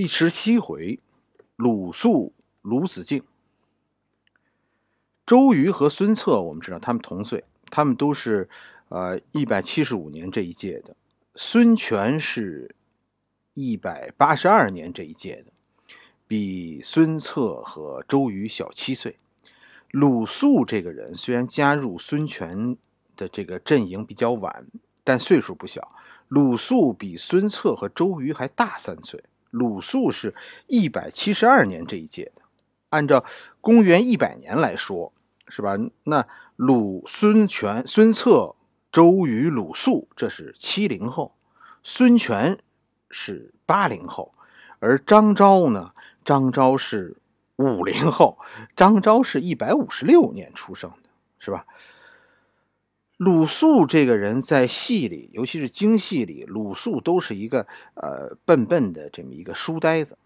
第十七回，鲁肃、鲁子敬。周瑜和孙策，我们知道他们同岁，他们都是呃一百七十五年这一届的。孙权是一百八十二年这一届的，比孙策和周瑜小七岁。鲁肃这个人虽然加入孙权的这个阵营比较晚，但岁数不小。鲁肃比孙策和周瑜还大三岁。鲁肃是一百七十二年这一届的，按照公元一百年来说，是吧？那鲁、孙权、孙策、周瑜、鲁肃，这是七零后；孙权是八零后，而张昭呢？张昭是五零后，张昭是一百五十六年出生的，是吧？鲁肃这个人，在戏里，尤其是京戏里，鲁肃都是一个呃笨笨的这么一个书呆子。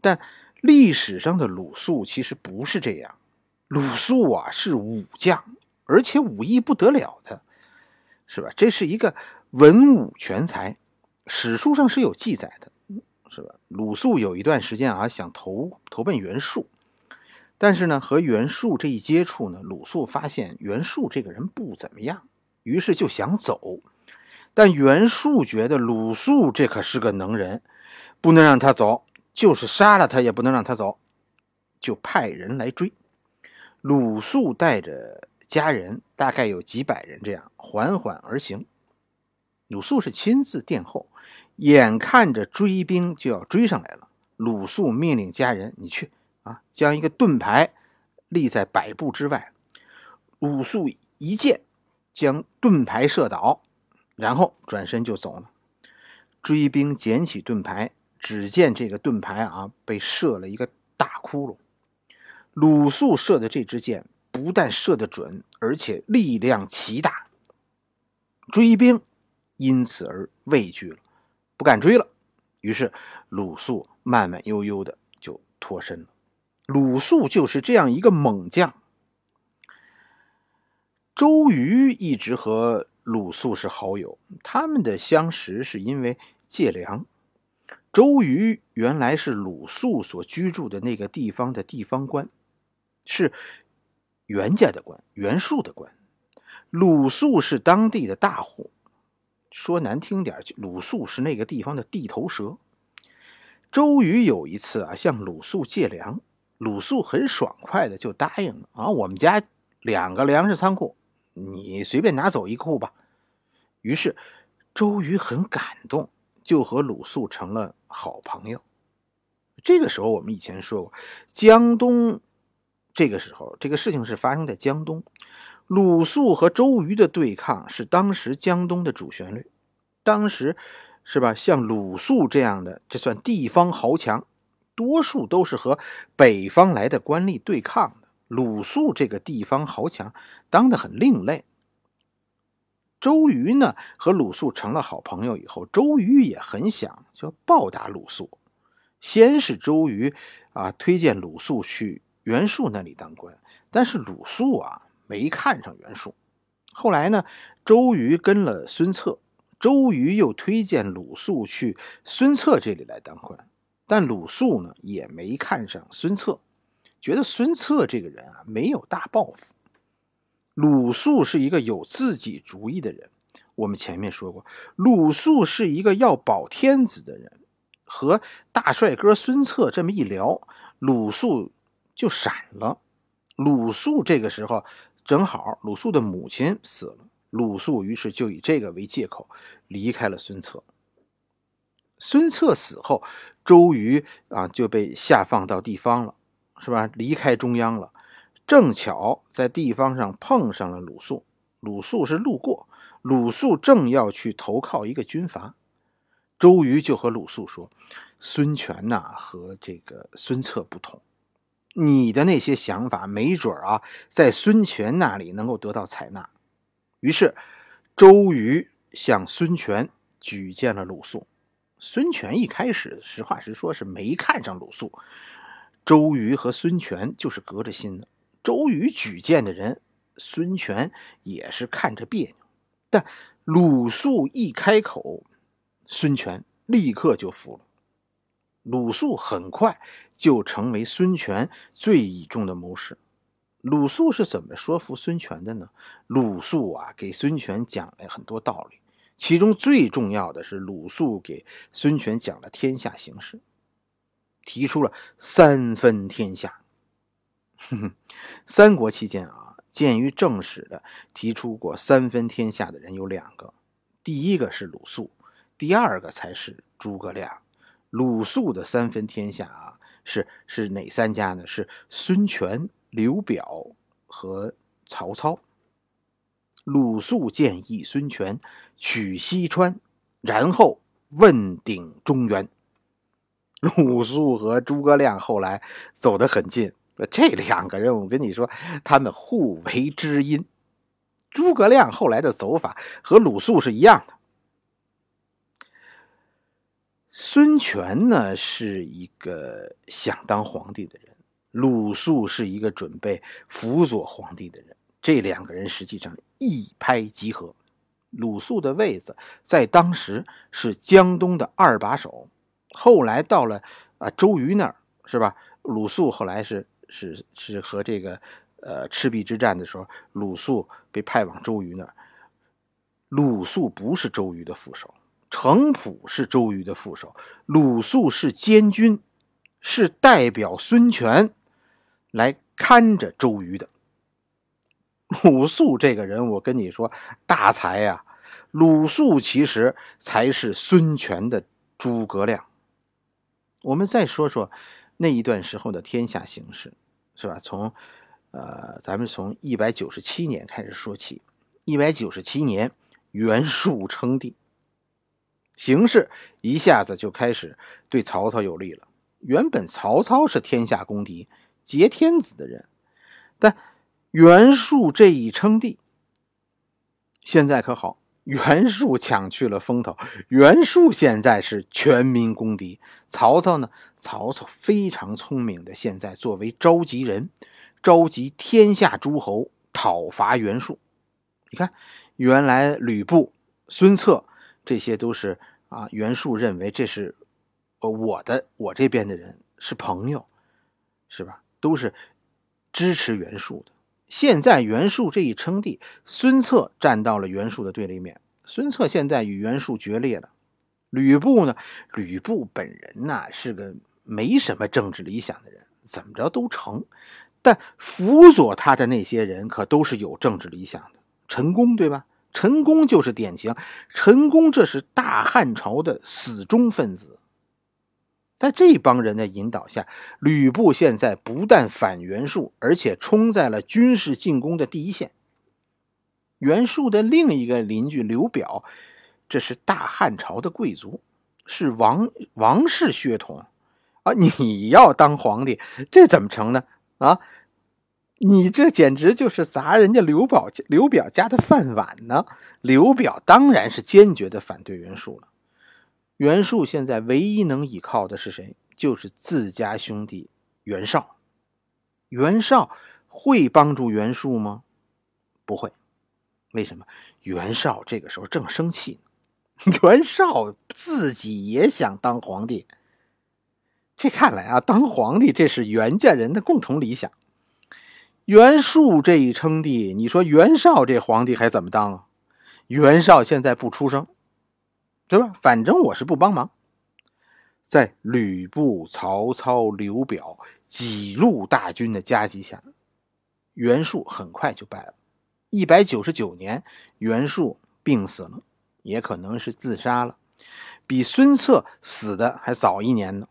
但历史上的鲁肃其实不是这样，鲁肃啊是武将，而且武艺不得了的，是吧？这是一个文武全才，史书上是有记载的，是吧？鲁肃有一段时间啊想投投奔袁术，但是呢和袁术这一接触呢，鲁肃发现袁术这个人不怎么样。于是就想走，但袁术觉得鲁肃这可是个能人，不能让他走，就是杀了他也不能让他走，就派人来追。鲁肃带着家人，大概有几百人，这样缓缓而行。鲁肃是亲自殿后，眼看着追兵就要追上来了，鲁肃命令家人：“你去啊，将一个盾牌立在百步之外。”鲁肃一箭。将盾牌射倒，然后转身就走了。追兵捡起盾牌，只见这个盾牌啊被射了一个大窟窿。鲁肃射的这支箭不但射得准，而且力量奇大。追兵因此而畏惧了，不敢追了。于是鲁肃慢慢悠悠的就脱身了。鲁肃就是这样一个猛将。周瑜一直和鲁肃是好友，他们的相识是因为借粮。周瑜原来是鲁肃所居住的那个地方的地方官，是袁家的官，袁术的官。鲁肃是当地的大户，说难听点，鲁肃是那个地方的地头蛇。周瑜有一次啊，向鲁肃借粮，鲁肃很爽快的就答应了啊，我们家两个粮食仓库。你随便拿走一库吧。于是，周瑜很感动，就和鲁肃成了好朋友。这个时候，我们以前说过，江东这个时候，这个事情是发生在江东。鲁肃和周瑜的对抗是当时江东的主旋律。当时，是吧？像鲁肃这样的，这算地方豪强，多数都是和北方来的官吏对抗的。鲁肃这个地方豪强当得很另类。周瑜呢和鲁肃成了好朋友以后，周瑜也很想就报答鲁肃。先是周瑜啊推荐鲁肃去袁术那里当官，但是鲁肃啊没看上袁术。后来呢，周瑜跟了孙策，周瑜又推荐鲁肃去孙策这里来当官，但鲁肃呢也没看上孙策。觉得孙策这个人啊没有大抱负，鲁肃是一个有自己主意的人。我们前面说过，鲁肃是一个要保天子的人。和大帅哥孙策这么一聊，鲁肃就闪了。鲁肃这个时候正好鲁肃的母亲死了，鲁肃于是就以这个为借口离开了孙策。孙策死后，周瑜啊就被下放到地方了。是吧？离开中央了，正巧在地方上碰上了鲁肃。鲁肃是路过，鲁肃正要去投靠一个军阀，周瑜就和鲁肃说：“孙权呐，和这个孙策不同，你的那些想法没准啊，在孙权那里能够得到采纳。”于是，周瑜向孙权举荐了鲁肃。孙权一开始实话实说，是没看上鲁肃。周瑜和孙权就是隔着心的。周瑜举荐的人，孙权也是看着别扭。但鲁肃一开口，孙权立刻就服了。鲁肃很快就成为孙权最倚重的谋士。鲁肃是怎么说服孙权的呢？鲁肃啊，给孙权讲了很多道理，其中最重要的是鲁肃给孙权讲了天下形势，提出了三分天下。哼哼三国期间啊，鉴于正史的提出过三分天下的人有两个，第一个是鲁肃，第二个才是诸葛亮。鲁肃的三分天下啊，是是哪三家呢？是孙权。刘表和曹操，鲁肃建议孙权取西川，然后问鼎中原。鲁肃和诸葛亮后来走得很近，这两个人我跟你说，他们互为知音。诸葛亮后来的走法和鲁肃是一样的。孙权呢，是一个想当皇帝的人。鲁肃是一个准备辅佐皇帝的人，这两个人实际上一拍即合。鲁肃的位子在当时是江东的二把手，后来到了啊周瑜那儿，是吧？鲁肃后来是是是和这个呃赤壁之战的时候，鲁肃被派往周瑜那儿。鲁肃不是周瑜的副手，程普是周瑜的副手，鲁肃是监军，是代表孙权。来看着周瑜的鲁肃这个人，我跟你说，大才呀！鲁肃其实才是孙权的诸葛亮。我们再说说那一段时候的天下形势，是吧？从呃，咱们从一百九十七年开始说起。一百九十七年，袁术称帝，形势一下子就开始对曹操有利了。原本曹操是天下公敌。挟天子的人，但袁术这一称帝，现在可好，袁术抢去了风头。袁术现在是全民公敌。曹操呢？曹操非常聪明的，现在作为召集人，召集天下诸侯讨伐袁术。你看，原来吕布、孙策这些都是啊，袁术认为这是呃我的，我这边的人是朋友，是吧？都是支持袁术的。现在袁术这一称帝，孙策站到了袁术的对立面。孙策现在与袁术决裂了。吕布呢？吕布本人呐是个没什么政治理想的人，怎么着都成。但辅佐他的那些人可都是有政治理想的。陈宫对吧？陈宫就是典型。陈宫这是大汉朝的死忠分子。在这帮人的引导下，吕布现在不但反袁术，而且冲在了军事进攻的第一线。袁术的另一个邻居刘表，这是大汉朝的贵族，是王王室血统啊！你要当皇帝，这怎么成呢？啊，你这简直就是砸人家刘表刘表家的饭碗呢！刘表当然是坚决的反对袁术了。袁术现在唯一能依靠的是谁？就是自家兄弟袁绍。袁绍会帮助袁术吗？不会。为什么？袁绍这个时候正生气呢。袁绍自己也想当皇帝。这看来啊，当皇帝这是袁家人的共同理想。袁术这一称帝，你说袁绍这皇帝还怎么当啊？袁绍现在不出声。对吧？反正我是不帮忙。在吕布、曹操、刘表几路大军的夹击下，袁术很快就败了。一百九十九年，袁术病死了，也可能是自杀了，比孙策死的还早一年呢。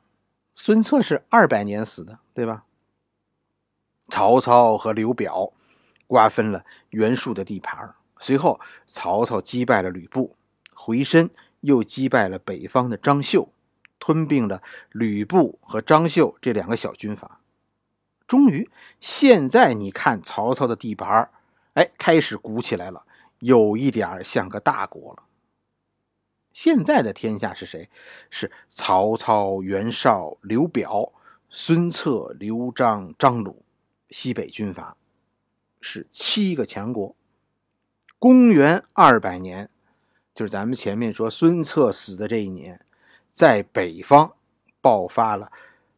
孙策是二百年死的，对吧？曹操和刘表瓜分了袁术的地盘，随后曹操击败了吕布，回身。又击败了北方的张绣，吞并了吕布和张绣这两个小军阀。终于，现在你看曹操的地盘哎，开始鼓起来了，有一点像个大国了。现在的天下是谁？是曹操、袁绍、刘表、孙策、刘璋、张鲁，西北军阀，是七个强国。公元二百年。就是咱们前面说孙策死的这一年，在北方爆发了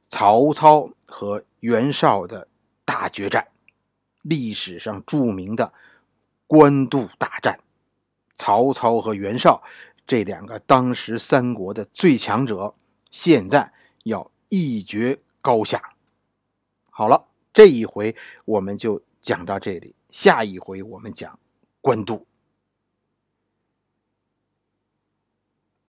曹操和袁绍的大决战，历史上著名的官渡大战。曹操和袁绍这两个当时三国的最强者，现在要一决高下。好了，这一回我们就讲到这里，下一回我们讲官渡。